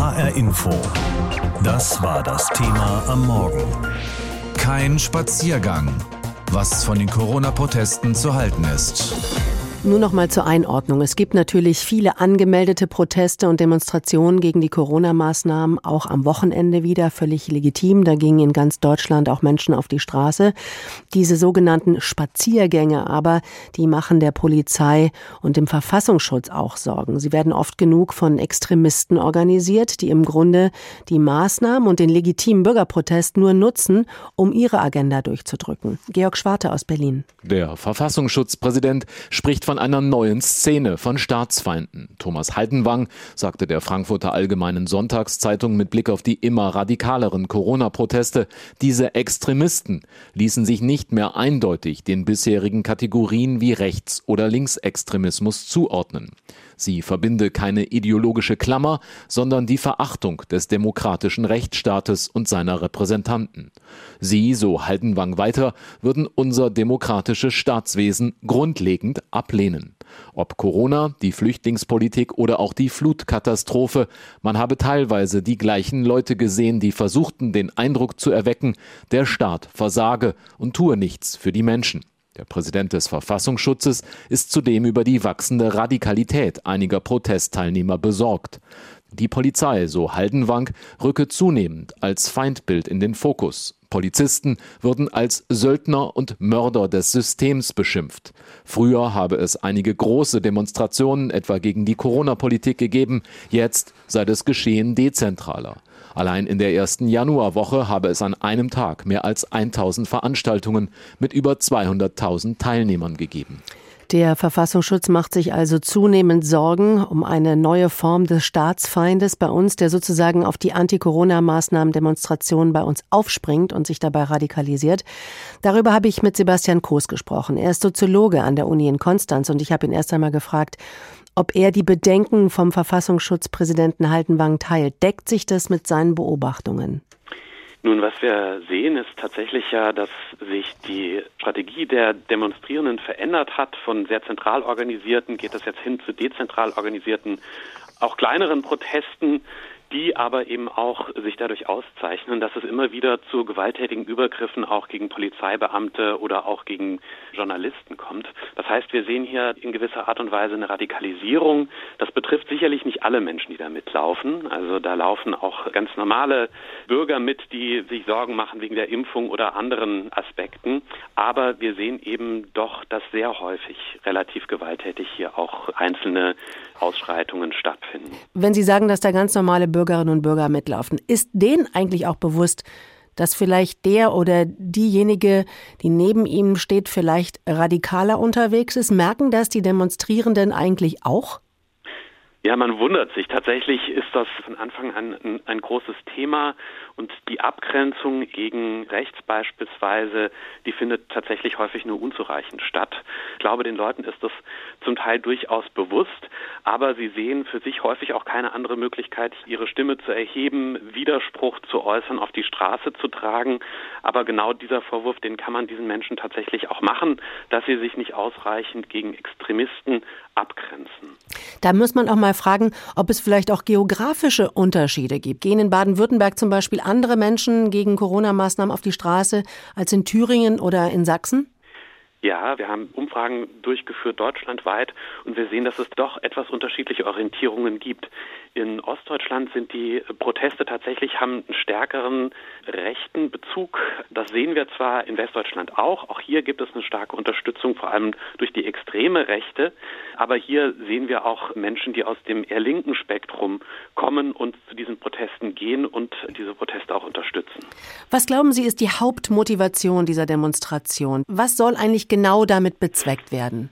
HR Info. Das war das Thema am Morgen. Kein Spaziergang. Was von den Corona-Protesten zu halten ist. Nur noch mal zur Einordnung. Es gibt natürlich viele angemeldete Proteste und Demonstrationen gegen die Corona-Maßnahmen, auch am Wochenende wieder, völlig legitim. Da gingen in ganz Deutschland auch Menschen auf die Straße. Diese sogenannten Spaziergänge aber, die machen der Polizei und dem Verfassungsschutz auch Sorgen. Sie werden oft genug von Extremisten organisiert, die im Grunde die Maßnahmen und den legitimen Bürgerprotest nur nutzen, um ihre Agenda durchzudrücken. Georg Schwarte aus Berlin. Der Verfassungsschutzpräsident spricht von einer neuen Szene von Staatsfeinden. Thomas Haldenwang sagte der Frankfurter Allgemeinen Sonntagszeitung mit Blick auf die immer radikaleren Corona-Proteste, diese Extremisten ließen sich nicht mehr eindeutig den bisherigen Kategorien wie Rechts- oder Linksextremismus zuordnen. Sie verbinde keine ideologische Klammer, sondern die Verachtung des demokratischen Rechtsstaates und seiner Repräsentanten. Sie, so Haldenwang weiter, würden unser demokratisches Staatswesen grundlegend ablehnen. Ob Corona, die Flüchtlingspolitik oder auch die Flutkatastrophe, man habe teilweise die gleichen Leute gesehen, die versuchten, den Eindruck zu erwecken, der Staat versage und tue nichts für die Menschen. Der Präsident des Verfassungsschutzes ist zudem über die wachsende Radikalität einiger Protestteilnehmer besorgt. Die Polizei, so Haldenwang, rücke zunehmend als Feindbild in den Fokus. Polizisten würden als Söldner und Mörder des Systems beschimpft. Früher habe es einige große Demonstrationen etwa gegen die Corona-Politik gegeben, jetzt sei das Geschehen dezentraler. Allein in der ersten Januarwoche habe es an einem Tag mehr als 1000 Veranstaltungen mit über 200.000 Teilnehmern gegeben. Der Verfassungsschutz macht sich also zunehmend Sorgen um eine neue Form des Staatsfeindes bei uns, der sozusagen auf die Anti-Corona-Maßnahmen Demonstrationen bei uns aufspringt und sich dabei radikalisiert. Darüber habe ich mit Sebastian Koos gesprochen. Er ist Soziologe an der Uni in Konstanz und ich habe ihn erst einmal gefragt, ob er die Bedenken vom Verfassungsschutzpräsidenten Haltenwang teilt. Deckt sich das mit seinen Beobachtungen? Nun, was wir sehen, ist tatsächlich ja, dass sich die Strategie der Demonstrierenden verändert hat. Von sehr zentral organisierten geht es jetzt hin zu dezentral organisierten, auch kleineren Protesten, die aber eben auch sich dadurch auszeichnen, dass es immer wieder zu gewalttätigen Übergriffen auch gegen Polizeibeamte oder auch gegen Journalisten kommt. Das heißt, wir sehen hier in gewisser Art und Weise eine Radikalisierung. Das betrifft sicherlich nicht alle Menschen, die da mitlaufen. Also da laufen auch ganz normale Bürger mit, die sich Sorgen machen wegen der Impfung oder anderen Aspekten. Aber wir sehen eben doch, dass sehr häufig relativ gewalttätig hier auch einzelne Ausschreitungen stattfinden. Wenn Sie sagen, dass da ganz normale Bürgerinnen und Bürger mitlaufen, ist denen eigentlich auch bewusst, dass vielleicht der oder diejenige, die neben ihm steht, vielleicht radikaler unterwegs ist? Merken das die Demonstrierenden eigentlich auch? Ja, man wundert sich. Tatsächlich ist das von Anfang an ein, ein, großes Thema und die Abgrenzung gegen rechts beispielsweise, die findet tatsächlich häufig nur unzureichend statt. Ich glaube, den Leuten ist das zum Teil durchaus bewusst, aber sie sehen für sich häufig auch keine andere Möglichkeit, ihre Stimme zu erheben, Widerspruch zu äußern, auf die Straße zu tragen. Aber genau dieser Vorwurf, den kann man diesen Menschen tatsächlich auch machen, dass sie sich nicht ausreichend gegen Extremisten abgrenzen. Da muss man auch mal fragen, ob es vielleicht auch geografische Unterschiede gibt. Gehen in Baden-Württemberg zum Beispiel andere Menschen gegen Corona-Maßnahmen auf die Straße als in Thüringen oder in Sachsen? Ja, wir haben Umfragen durchgeführt deutschlandweit und wir sehen, dass es doch etwas unterschiedliche Orientierungen gibt. In Ostdeutschland sind die Proteste tatsächlich haben einen stärkeren rechten Bezug. Das sehen wir zwar in Westdeutschland auch. Auch hier gibt es eine starke Unterstützung, vor allem durch die extreme Rechte. Aber hier sehen wir auch Menschen, die aus dem eher linken Spektrum kommen und zu diesen Protesten gehen und diese Proteste auch unterstützen. Was glauben Sie, ist die Hauptmotivation dieser Demonstration? Was soll eigentlich genau damit bezweckt werden?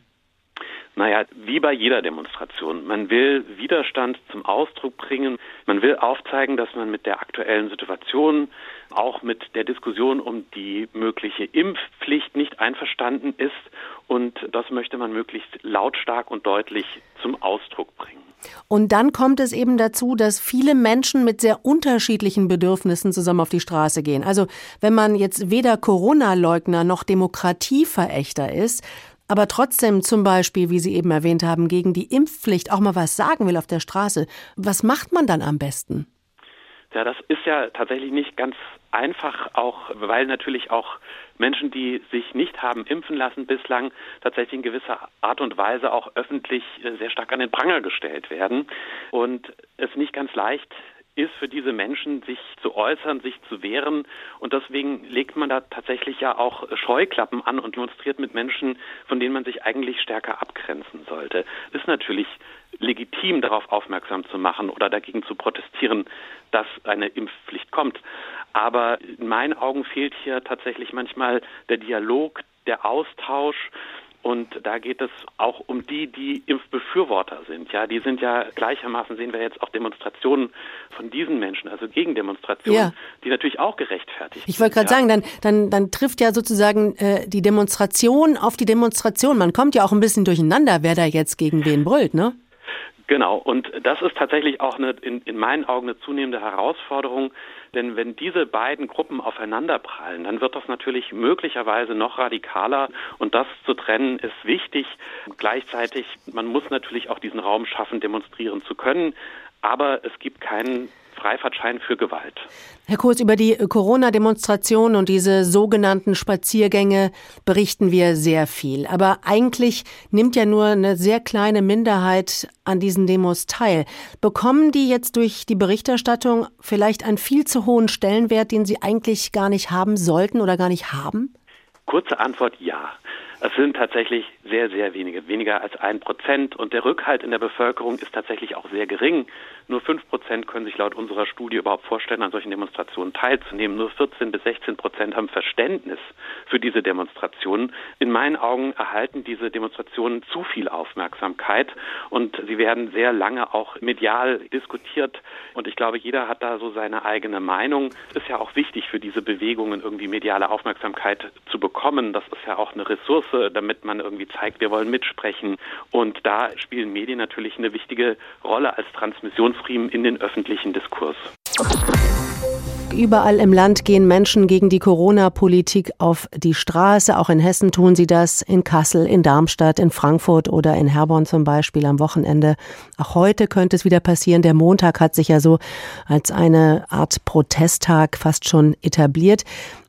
Naja, wie bei jeder Demonstration. Man will Widerstand zum Ausdruck bringen. Man will aufzeigen, dass man mit der aktuellen Situation, auch mit der Diskussion um die mögliche Impfpflicht nicht einverstanden ist. Und das möchte man möglichst lautstark und deutlich zum Ausdruck bringen. Und dann kommt es eben dazu, dass viele Menschen mit sehr unterschiedlichen Bedürfnissen zusammen auf die Straße gehen. Also wenn man jetzt weder Corona-Leugner noch Demokratieverächter ist, aber trotzdem zum Beispiel, wie Sie eben erwähnt haben, gegen die Impfpflicht auch mal was sagen will auf der Straße, was macht man dann am besten? Ja, das ist ja tatsächlich nicht ganz einfach, auch weil natürlich auch Menschen, die sich nicht haben impfen lassen bislang, tatsächlich in gewisser Art und Weise auch öffentlich äh, sehr stark an den Pranger gestellt werden und es nicht ganz leicht ist für diese Menschen, sich zu äußern, sich zu wehren. Und deswegen legt man da tatsächlich ja auch Scheuklappen an und demonstriert mit Menschen, von denen man sich eigentlich stärker abgrenzen sollte. Ist natürlich legitim, darauf aufmerksam zu machen oder dagegen zu protestieren, dass eine Impfpflicht kommt. Aber in meinen Augen fehlt hier tatsächlich manchmal der Dialog, der Austausch und da geht es auch um die, die Impfbefürworter sind. Ja, die sind ja gleichermaßen sehen wir jetzt auch Demonstrationen von diesen Menschen, also Gegendemonstrationen, ja. die natürlich auch gerechtfertigt ich sind. Ich wollte gerade ja. sagen, dann, dann, dann trifft ja sozusagen äh, die Demonstration auf die Demonstration. Man kommt ja auch ein bisschen durcheinander, wer da jetzt gegen wen brüllt, ne? Genau, und das ist tatsächlich auch eine, in, in meinen Augen eine zunehmende Herausforderung, denn wenn diese beiden Gruppen aufeinanderprallen, dann wird das natürlich möglicherweise noch radikaler und das zu trennen ist wichtig. Gleichzeitig, man muss natürlich auch diesen Raum schaffen, demonstrieren zu können, aber es gibt keinen Freifahrtschein für Gewalt. Herr Kurz, über die Corona-Demonstrationen und diese sogenannten Spaziergänge berichten wir sehr viel. Aber eigentlich nimmt ja nur eine sehr kleine Minderheit an diesen Demos teil. Bekommen die jetzt durch die Berichterstattung vielleicht einen viel zu hohen Stellenwert, den sie eigentlich gar nicht haben sollten oder gar nicht haben? Kurze Antwort ja. Es sind tatsächlich sehr, sehr wenige, weniger als ein Prozent. Und der Rückhalt in der Bevölkerung ist tatsächlich auch sehr gering. Nur fünf Prozent können sich laut unserer Studie überhaupt vorstellen, an solchen Demonstrationen teilzunehmen. Nur 14 bis 16 Prozent haben Verständnis für diese Demonstrationen. In meinen Augen erhalten diese Demonstrationen zu viel Aufmerksamkeit und sie werden sehr lange auch medial diskutiert. Und ich glaube, jeder hat da so seine eigene Meinung. Es ist ja auch wichtig für diese Bewegungen irgendwie mediale Aufmerksamkeit zu bekommen. Das ist ja auch eine Ressource damit man irgendwie zeigt, wir wollen mitsprechen. Und da spielen Medien natürlich eine wichtige Rolle als Transmissionsriemen in den öffentlichen Diskurs. Überall im Land gehen Menschen gegen die Corona-Politik auf die Straße. Auch in Hessen tun sie das, in Kassel, in Darmstadt, in Frankfurt oder in Herborn zum Beispiel am Wochenende. Auch heute könnte es wieder passieren. Der Montag hat sich ja so als eine Art Protesttag fast schon etabliert.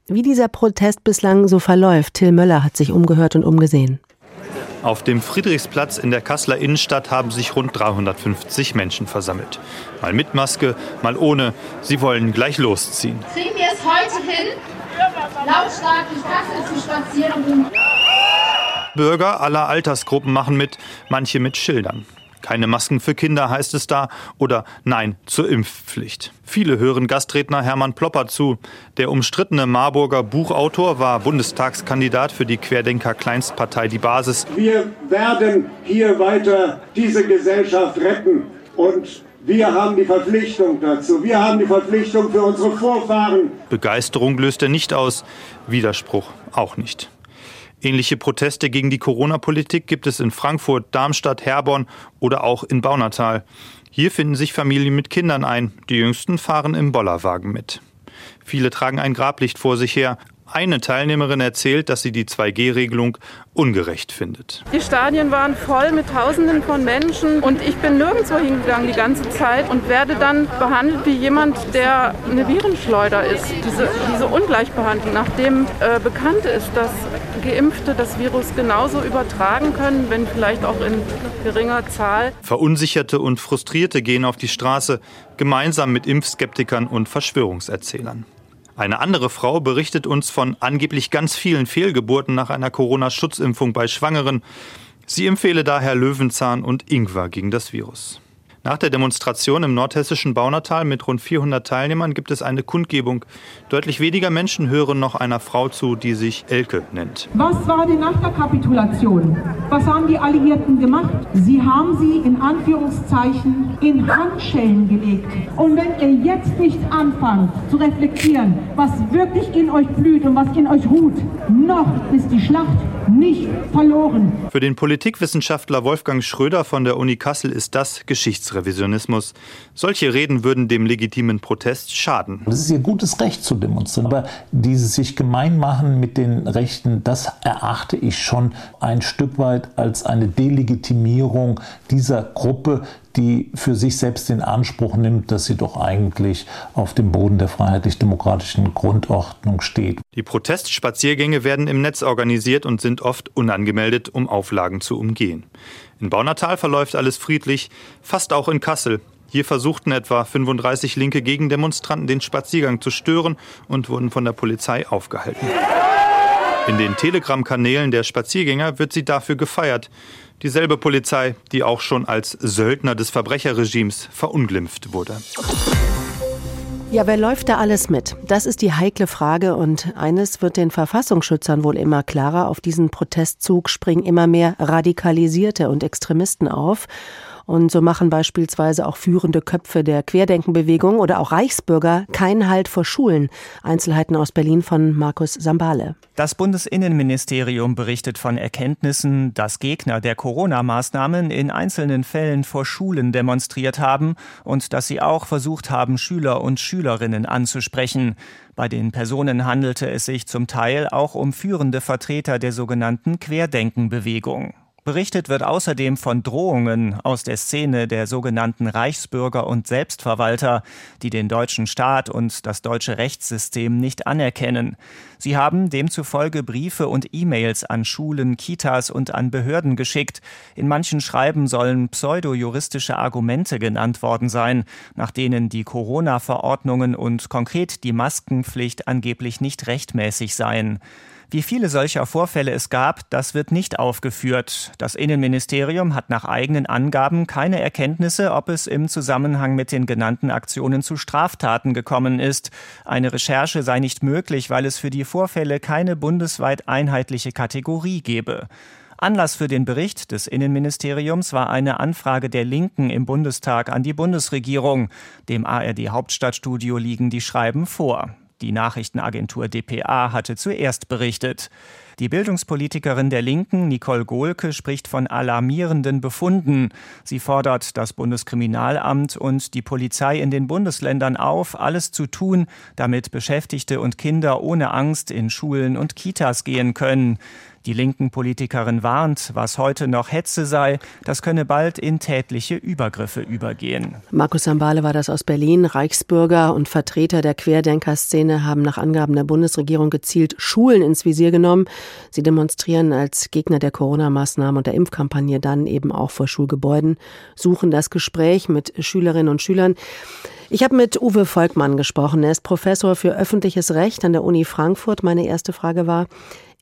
Wie dieser Protest bislang so verläuft, Till Möller hat sich umgehört und umgesehen. Auf dem Friedrichsplatz in der Kasseler Innenstadt haben sich rund 350 Menschen versammelt. Mal mit Maske, mal ohne. Sie wollen gleich losziehen. Kriegen wir es heute hin, lautstark durch Kassel zu spazieren? Bürger aller Altersgruppen machen mit, manche mit Schildern. Keine Masken für Kinder heißt es da oder Nein zur Impfpflicht. Viele hören Gastredner Hermann Plopper zu. Der umstrittene Marburger Buchautor war Bundestagskandidat für die Querdenker Kleinstpartei Die Basis. Wir werden hier weiter diese Gesellschaft retten und wir haben die Verpflichtung dazu. Wir haben die Verpflichtung für unsere Vorfahren. Begeisterung löst er nicht aus, Widerspruch auch nicht. Ähnliche Proteste gegen die Corona-Politik gibt es in Frankfurt, Darmstadt, Herborn oder auch in Baunatal. Hier finden sich Familien mit Kindern ein. Die Jüngsten fahren im Bollerwagen mit. Viele tragen ein Grablicht vor sich her. Eine Teilnehmerin erzählt, dass sie die 2G-Regelung ungerecht findet. Die Stadien waren voll mit Tausenden von Menschen und ich bin nirgendwo hingegangen die ganze Zeit und werde dann behandelt wie jemand, der eine Virenschleuder ist. Diese, diese Ungleichbehandlung, nachdem äh, bekannt ist, dass Geimpfte das Virus genauso übertragen können, wenn vielleicht auch in geringer Zahl. Verunsicherte und Frustrierte gehen auf die Straße, gemeinsam mit Impfskeptikern und Verschwörungserzählern. Eine andere Frau berichtet uns von angeblich ganz vielen Fehlgeburten nach einer Corona-Schutzimpfung bei Schwangeren. Sie empfehle daher Löwenzahn und Ingwer gegen das Virus. Nach der Demonstration im nordhessischen Baunatal mit rund 400 Teilnehmern gibt es eine Kundgebung. Deutlich weniger Menschen hören noch einer Frau zu, die sich Elke nennt. Was war denn nach der Kapitulation? Was haben die Alliierten gemacht? Sie haben sie in Anführungszeichen in Handschellen gelegt. Und wenn ihr jetzt nicht anfangt zu reflektieren, was wirklich in euch blüht und was in euch ruht, noch ist die Schlacht nicht verloren. Für den Politikwissenschaftler Wolfgang Schröder von der Uni Kassel ist das Geschichtsrevisionismus. Solche Reden würden dem legitimen Protest schaden. Es ist ihr gutes Recht zu demonstrieren, aber dieses sich gemein machen mit den Rechten, das erachte ich schon ein Stück weit als eine Delegitimierung dieser Gruppe, die für sich selbst den Anspruch nimmt, dass sie doch eigentlich auf dem Boden der freiheitlich-demokratischen Grundordnung steht. Die Protestspaziergänge werden im Netz organisiert und sind oft unangemeldet, um Auflagen zu umgehen. In Baunatal verläuft alles friedlich, fast auch in Kassel. Hier versuchten etwa 35 linke Gegendemonstranten den Spaziergang zu stören und wurden von der Polizei aufgehalten. In den Telegram-Kanälen der Spaziergänger wird sie dafür gefeiert. Dieselbe Polizei, die auch schon als Söldner des Verbrecherregimes verunglimpft wurde. Ja, wer läuft da alles mit? Das ist die heikle Frage und eines wird den Verfassungsschützern wohl immer klarer. Auf diesen Protestzug springen immer mehr Radikalisierte und Extremisten auf. Und so machen beispielsweise auch führende Köpfe der Querdenkenbewegung oder auch Reichsbürger keinen Halt vor Schulen. Einzelheiten aus Berlin von Markus Sambale. Das Bundesinnenministerium berichtet von Erkenntnissen, dass Gegner der Corona-Maßnahmen in einzelnen Fällen vor Schulen demonstriert haben und dass sie auch versucht haben, Schüler und Schülerinnen anzusprechen. Bei den Personen handelte es sich zum Teil auch um führende Vertreter der sogenannten Querdenkenbewegung. Berichtet wird außerdem von Drohungen aus der Szene der sogenannten Reichsbürger und Selbstverwalter, die den deutschen Staat und das deutsche Rechtssystem nicht anerkennen. Sie haben demzufolge Briefe und E-Mails an Schulen, Kitas und an Behörden geschickt. In manchen Schreiben sollen pseudojuristische Argumente genannt worden sein, nach denen die Corona-Verordnungen und konkret die Maskenpflicht angeblich nicht rechtmäßig seien. Wie viele solcher Vorfälle es gab, das wird nicht aufgeführt. Das Innenministerium hat nach eigenen Angaben keine Erkenntnisse, ob es im Zusammenhang mit den genannten Aktionen zu Straftaten gekommen ist. Eine Recherche sei nicht möglich, weil es für die Vorfälle keine bundesweit einheitliche Kategorie gebe. Anlass für den Bericht des Innenministeriums war eine Anfrage der Linken im Bundestag an die Bundesregierung. Dem ARD Hauptstadtstudio liegen die Schreiben vor. Die Nachrichtenagentur dpa hatte zuerst berichtet. Die Bildungspolitikerin der Linken, Nicole Gohlke, spricht von alarmierenden Befunden. Sie fordert das Bundeskriminalamt und die Polizei in den Bundesländern auf, alles zu tun, damit Beschäftigte und Kinder ohne Angst in Schulen und Kitas gehen können. Die linken Politikerin warnt, was heute noch Hetze sei, das könne bald in tätliche Übergriffe übergehen. Markus Sambale war das aus Berlin. Reichsbürger und Vertreter der Querdenkerszene haben nach Angaben der Bundesregierung gezielt Schulen ins Visier genommen. Sie demonstrieren als Gegner der Corona-Maßnahmen und der Impfkampagne dann eben auch vor Schulgebäuden, suchen das Gespräch mit Schülerinnen und Schülern. Ich habe mit Uwe Volkmann gesprochen. Er ist Professor für öffentliches Recht an der Uni Frankfurt. Meine erste Frage war,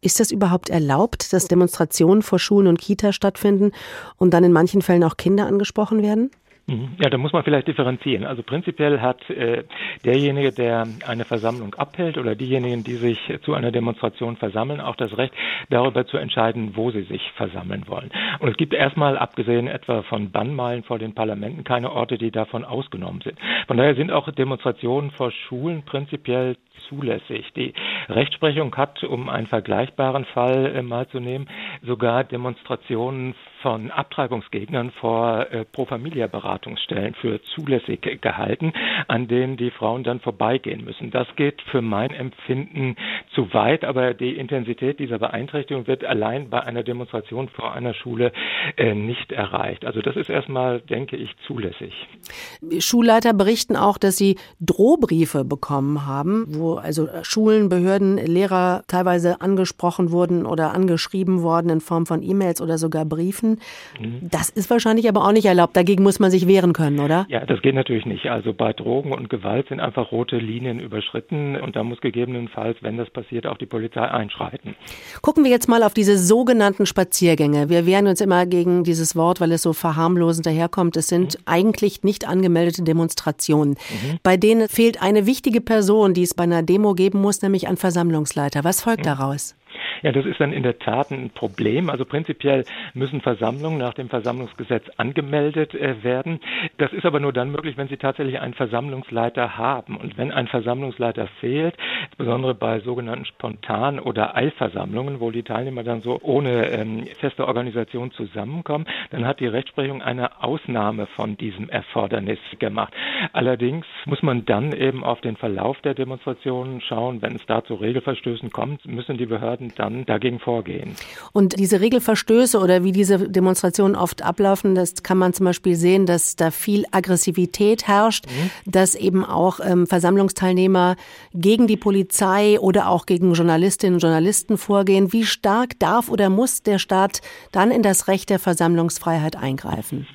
ist es überhaupt erlaubt, dass Demonstrationen vor Schulen und Kitas stattfinden und dann in manchen Fällen auch Kinder angesprochen werden? Mhm. Ja, da muss man vielleicht differenzieren. Also prinzipiell hat äh, derjenige, der eine Versammlung abhält oder diejenigen, die sich zu einer Demonstration versammeln, auch das Recht, darüber zu entscheiden, wo sie sich versammeln wollen. Und es gibt erstmal, abgesehen etwa von Bannmeilen vor den Parlamenten, keine Orte, die davon ausgenommen sind. Von daher sind auch Demonstrationen vor Schulen prinzipiell zulässig. Die Rechtsprechung hat, um einen vergleichbaren Fall äh, mal zu nehmen, sogar Demonstrationen von Abtreibungsgegnern vor äh, Pro Familia Beratungsstellen für zulässig gehalten, an denen die Frauen dann vorbeigehen müssen. Das geht für mein Empfinden zu weit, aber die Intensität dieser Beeinträchtigung wird allein bei einer Demonstration vor einer Schule äh, nicht erreicht. Also das ist erstmal, denke ich, zulässig. Schulleiter berichten auch, dass sie Drohbriefe bekommen haben, wo also Schulen, Behörden, Lehrer teilweise angesprochen wurden oder angeschrieben worden in Form von E-Mails oder sogar Briefen. Mhm. Das ist wahrscheinlich aber auch nicht erlaubt. Dagegen muss man sich wehren können, oder? Ja, das geht natürlich nicht. Also bei Drogen und Gewalt sind einfach rote Linien überschritten und da muss gegebenenfalls, wenn das passiert, auch die Polizei einschreiten. Gucken wir jetzt mal auf diese sogenannten Spaziergänge. Wir wehren uns immer gegen dieses Wort, weil es so verharmlosend daherkommt. Es sind mhm. eigentlich nicht angemeldete Demonstrationen. Mhm. Bei denen fehlt eine wichtige Person, die es bei einer Demo geben muss, nämlich an Versammlungsleiter. Was folgt mhm. daraus? Ja, das ist dann in der Tat ein Problem. Also prinzipiell müssen Versammlungen nach dem Versammlungsgesetz angemeldet äh, werden. Das ist aber nur dann möglich, wenn Sie tatsächlich einen Versammlungsleiter haben. Und wenn ein Versammlungsleiter fehlt, insbesondere bei sogenannten Spontan- oder Eilversammlungen, wo die Teilnehmer dann so ohne ähm, feste Organisation zusammenkommen, dann hat die Rechtsprechung eine Ausnahme von diesem Erfordernis gemacht. Allerdings muss man dann eben auf den Verlauf der Demonstrationen schauen. Wenn es da zu Regelverstößen kommt, müssen die Behörden dann dagegen vorgehen. Und diese Regelverstöße oder wie diese Demonstrationen oft ablaufen, das kann man zum Beispiel sehen, dass da viel Aggressivität herrscht, mhm. dass eben auch ähm, Versammlungsteilnehmer gegen die Polizei oder auch gegen Journalistinnen und Journalisten vorgehen. Wie stark darf oder muss der Staat dann in das Recht der Versammlungsfreiheit eingreifen?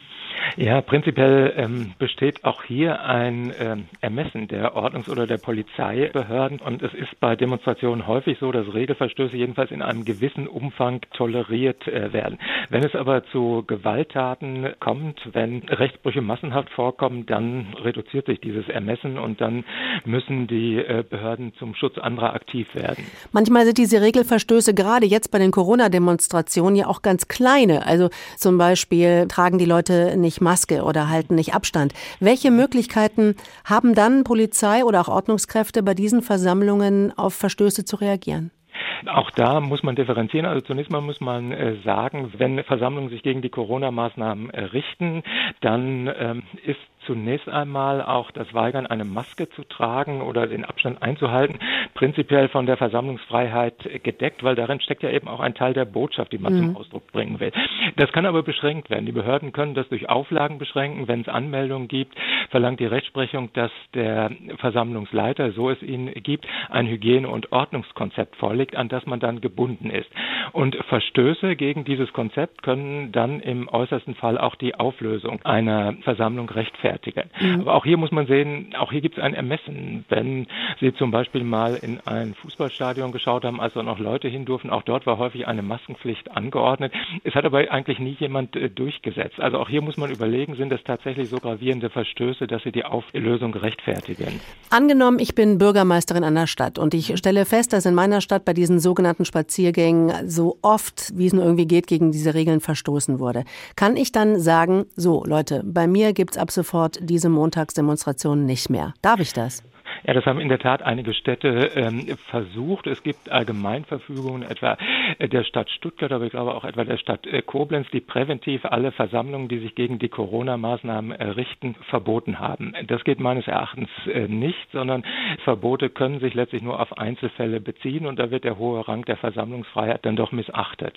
Ja, prinzipiell ähm, besteht auch hier ein ähm, Ermessen der Ordnungs- oder der Polizeibehörden. Und es ist bei Demonstrationen häufig so, dass Regelverstöße jedenfalls in einem gewissen Umfang toleriert äh, werden. Wenn es aber zu Gewalttaten kommt, wenn Rechtsbrüche massenhaft vorkommen, dann reduziert sich dieses Ermessen und dann müssen die äh, Behörden zum Schutz anderer aktiv werden. Manchmal sind diese Regelverstöße gerade jetzt bei den Corona-Demonstrationen ja auch ganz kleine. Also zum Beispiel tragen die Leute nicht Maske oder halten nicht Abstand. Welche Möglichkeiten haben dann Polizei oder auch Ordnungskräfte bei diesen Versammlungen auf Verstöße zu reagieren? Auch da muss man differenzieren. Also zunächst mal muss man äh, sagen, wenn Versammlungen sich gegen die Corona-Maßnahmen äh, richten, dann ähm, ist zunächst einmal auch das Weigern, eine Maske zu tragen oder den Abstand einzuhalten, prinzipiell von der Versammlungsfreiheit gedeckt, weil darin steckt ja eben auch ein Teil der Botschaft, die man mhm. zum Ausdruck bringen will. Das kann aber beschränkt werden. Die Behörden können das durch Auflagen beschränken. Wenn es Anmeldungen gibt, verlangt die Rechtsprechung, dass der Versammlungsleiter, so es ihn gibt, ein Hygiene- und Ordnungskonzept vorlegt, an das man dann gebunden ist. Und Verstöße gegen dieses Konzept können dann im äußersten Fall auch die Auflösung einer Versammlung rechtfertigen. Mhm. Aber auch hier muss man sehen, auch hier gibt es ein Ermessen. Wenn Sie zum Beispiel mal in ein Fußballstadion geschaut haben, als da noch Leute hin durften, auch dort war häufig eine Maskenpflicht angeordnet. Es hat aber eigentlich nie jemand äh, durchgesetzt. Also auch hier muss man überlegen, sind es tatsächlich so gravierende Verstöße, dass sie die Auflösung rechtfertigen. Angenommen, ich bin Bürgermeisterin einer Stadt und ich stelle fest, dass in meiner Stadt bei diesen sogenannten Spaziergängen so oft, wie es nur irgendwie geht, gegen diese Regeln verstoßen wurde. Kann ich dann sagen, so Leute, bei mir gibt es ab sofort diese Montagsdemonstration nicht mehr. Darf ich das? Ja, das haben in der Tat einige Städte ähm, versucht. Es gibt Allgemeinverfügungen etwa der Stadt Stuttgart, aber ich glaube auch etwa der Stadt äh, Koblenz, die präventiv alle Versammlungen, die sich gegen die Corona-Maßnahmen äh, richten, verboten haben. Das geht meines Erachtens äh, nicht, sondern Verbote können sich letztlich nur auf Einzelfälle beziehen und da wird der hohe Rang der Versammlungsfreiheit dann doch missachtet.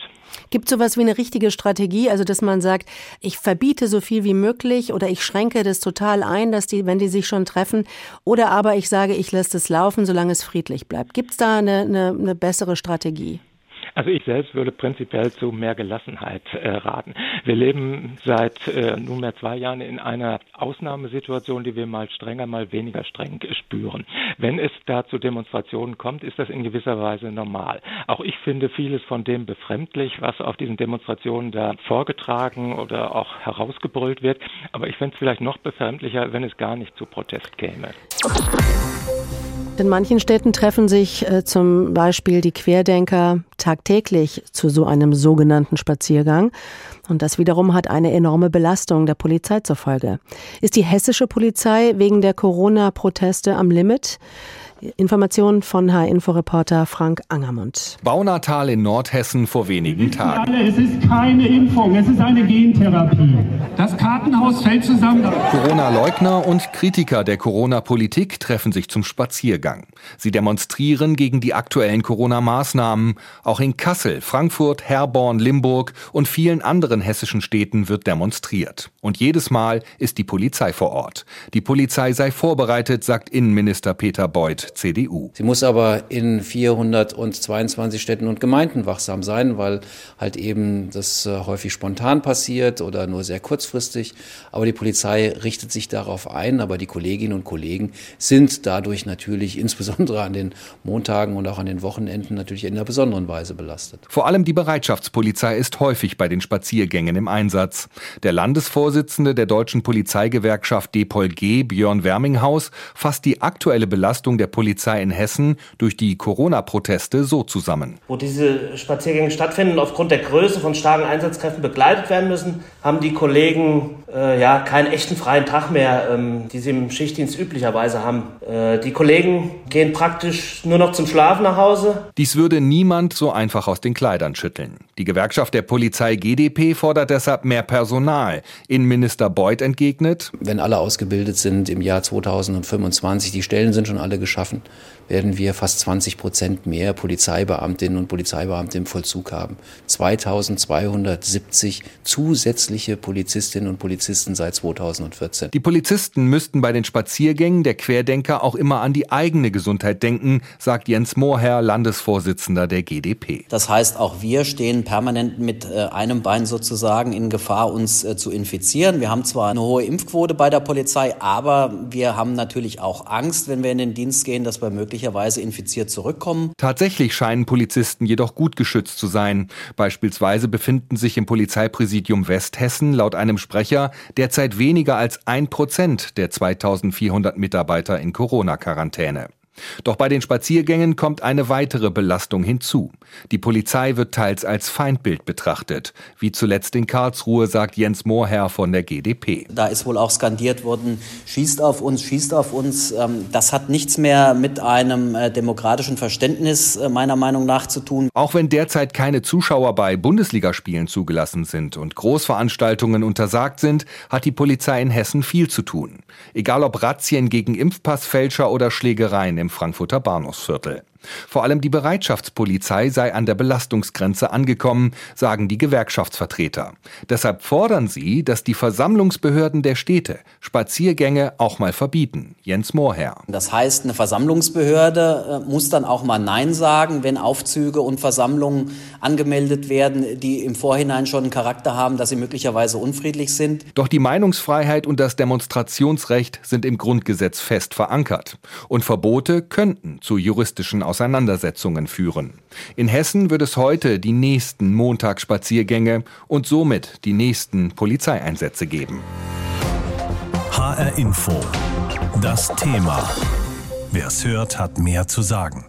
Gibt es sowas wie eine richtige Strategie, also dass man sagt, ich verbiete so viel wie möglich oder ich schränke das total ein, dass die, wenn die sich schon treffen, oder aber ich sage, ich lasse es laufen, solange es friedlich bleibt. Gibt es da eine, eine, eine bessere Strategie? Also ich selbst würde prinzipiell zu mehr Gelassenheit äh, raten. Wir leben seit äh, nunmehr zwei Jahren in einer Ausnahmesituation, die wir mal strenger, mal weniger streng spüren. Wenn es da zu Demonstrationen kommt, ist das in gewisser Weise normal. Auch ich finde vieles von dem befremdlich, was auf diesen Demonstrationen da vorgetragen oder auch herausgebrüllt wird. Aber ich fände es vielleicht noch befremdlicher, wenn es gar nicht zu Protest käme. In manchen Städten treffen sich äh, zum Beispiel die Querdenker tagtäglich zu so einem sogenannten Spaziergang. Und das wiederum hat eine enorme Belastung der Polizei zur Folge. Ist die hessische Polizei wegen der Corona-Proteste am Limit? Informationen von H-Info-Reporter Frank Angermund. Baunatal in Nordhessen vor wenigen Tagen. Alle, es ist keine Impfung, es ist eine Gentherapie. Das Kartenhaus fällt zusammen. Corona-Leugner und Kritiker der Corona-Politik treffen sich zum Spaziergang. Sie demonstrieren gegen die aktuellen Corona-Maßnahmen. Auch in Kassel, Frankfurt, Herborn, Limburg und vielen anderen hessischen Städten wird demonstriert. Und jedes Mal ist die Polizei vor Ort. Die Polizei sei vorbereitet, sagt Innenminister Peter Beuth, CDU. Sie muss aber in 422 Städten und Gemeinden wachsam sein, weil halt eben das äh, häufig spontan passiert oder nur sehr kurzfristig. Aber die Polizei richtet sich darauf ein, aber die Kolleginnen und Kollegen sind dadurch natürlich insbesondere an den Montagen und auch an den Wochenenden natürlich in einer besonderen Weise belastet. Vor allem die Bereitschaftspolizei ist häufig bei den Spaziergängen im Einsatz. Der Landesvorsitzende der deutschen Polizeigewerkschaft DPOLG, Björn Werminghaus, fasst die aktuelle Belastung der Polizei in Hessen durch die Corona-Proteste so zusammen. Wo diese Spaziergänge stattfinden, aufgrund der Größe von starken Einsatzkräften begleitet werden müssen, haben die Kollegen äh, ja keinen echten freien Tag mehr, ähm, die sie im Schichtdienst üblicherweise haben. Äh, die Kollegen gehen praktisch nur noch zum Schlafen nach Hause. Dies würde niemand so einfach aus den Kleidern schütteln. Die Gewerkschaft der Polizei GdP fordert deshalb mehr Personal. In Innenminister Beuth entgegnet, wenn alle ausgebildet sind im Jahr 2025, die Stellen sind schon alle geschaffen, werden wir fast 20 Prozent mehr Polizeibeamtinnen und Polizeibeamte im Vollzug haben. 2270 zusätzliche Polizistinnen und Polizisten seit 2014. Die Polizisten müssten bei den Spaziergängen der Querdenker auch immer an die eigene Gesundheit denken, sagt Jens Mohrherr, Landesvorsitzender der GdP. Das heißt, auch wir stehen permanent mit äh, einem Bein sozusagen in Gefahr, uns äh, zu infizieren. Wir haben zwar eine hohe Impfquote bei der Polizei, aber wir haben natürlich auch Angst, wenn wir in den Dienst gehen, dass wir möglicherweise infiziert zurückkommen. Tatsächlich scheinen Polizisten jedoch gut geschützt zu sein. Beispielsweise befinden sich im Polizeipräsidium Westhessen laut einem Sprecher derzeit weniger als ein Prozent der 2400 Mitarbeiter in Corona-Quarantäne. Doch bei den Spaziergängen kommt eine weitere Belastung hinzu. Die Polizei wird teils als Feindbild betrachtet, wie zuletzt in Karlsruhe, sagt Jens Mohrherr von der GdP. Da ist wohl auch skandiert worden, schießt auf uns, schießt auf uns. Ähm, das hat nichts mehr mit einem äh, demokratischen Verständnis äh, meiner Meinung nach zu tun. Auch wenn derzeit keine Zuschauer bei Bundesligaspielen zugelassen sind und Großveranstaltungen untersagt sind, hat die Polizei in Hessen viel zu tun. Egal ob Razzien gegen Impfpassfälscher oder Schlägereien im Frankfurter Bahnhofsviertel. Vor allem die Bereitschaftspolizei sei an der Belastungsgrenze angekommen, sagen die Gewerkschaftsvertreter. Deshalb fordern sie, dass die Versammlungsbehörden der Städte Spaziergänge auch mal verbieten. Jens Mohrherr. Das heißt, eine Versammlungsbehörde äh, muss dann auch mal Nein sagen, wenn Aufzüge und Versammlungen angemeldet werden, die im Vorhinein schon einen Charakter haben, dass sie möglicherweise unfriedlich sind. Doch die Meinungsfreiheit und das Demonstrationsrecht sind im Grundgesetz fest verankert. Und Verbote könnten zu juristischen Auseinandersetzungen führen. In Hessen wird es heute die nächsten Montagsspaziergänge und somit die nächsten Polizeieinsätze geben. HR Info. Das Thema. Wer es hört, hat mehr zu sagen.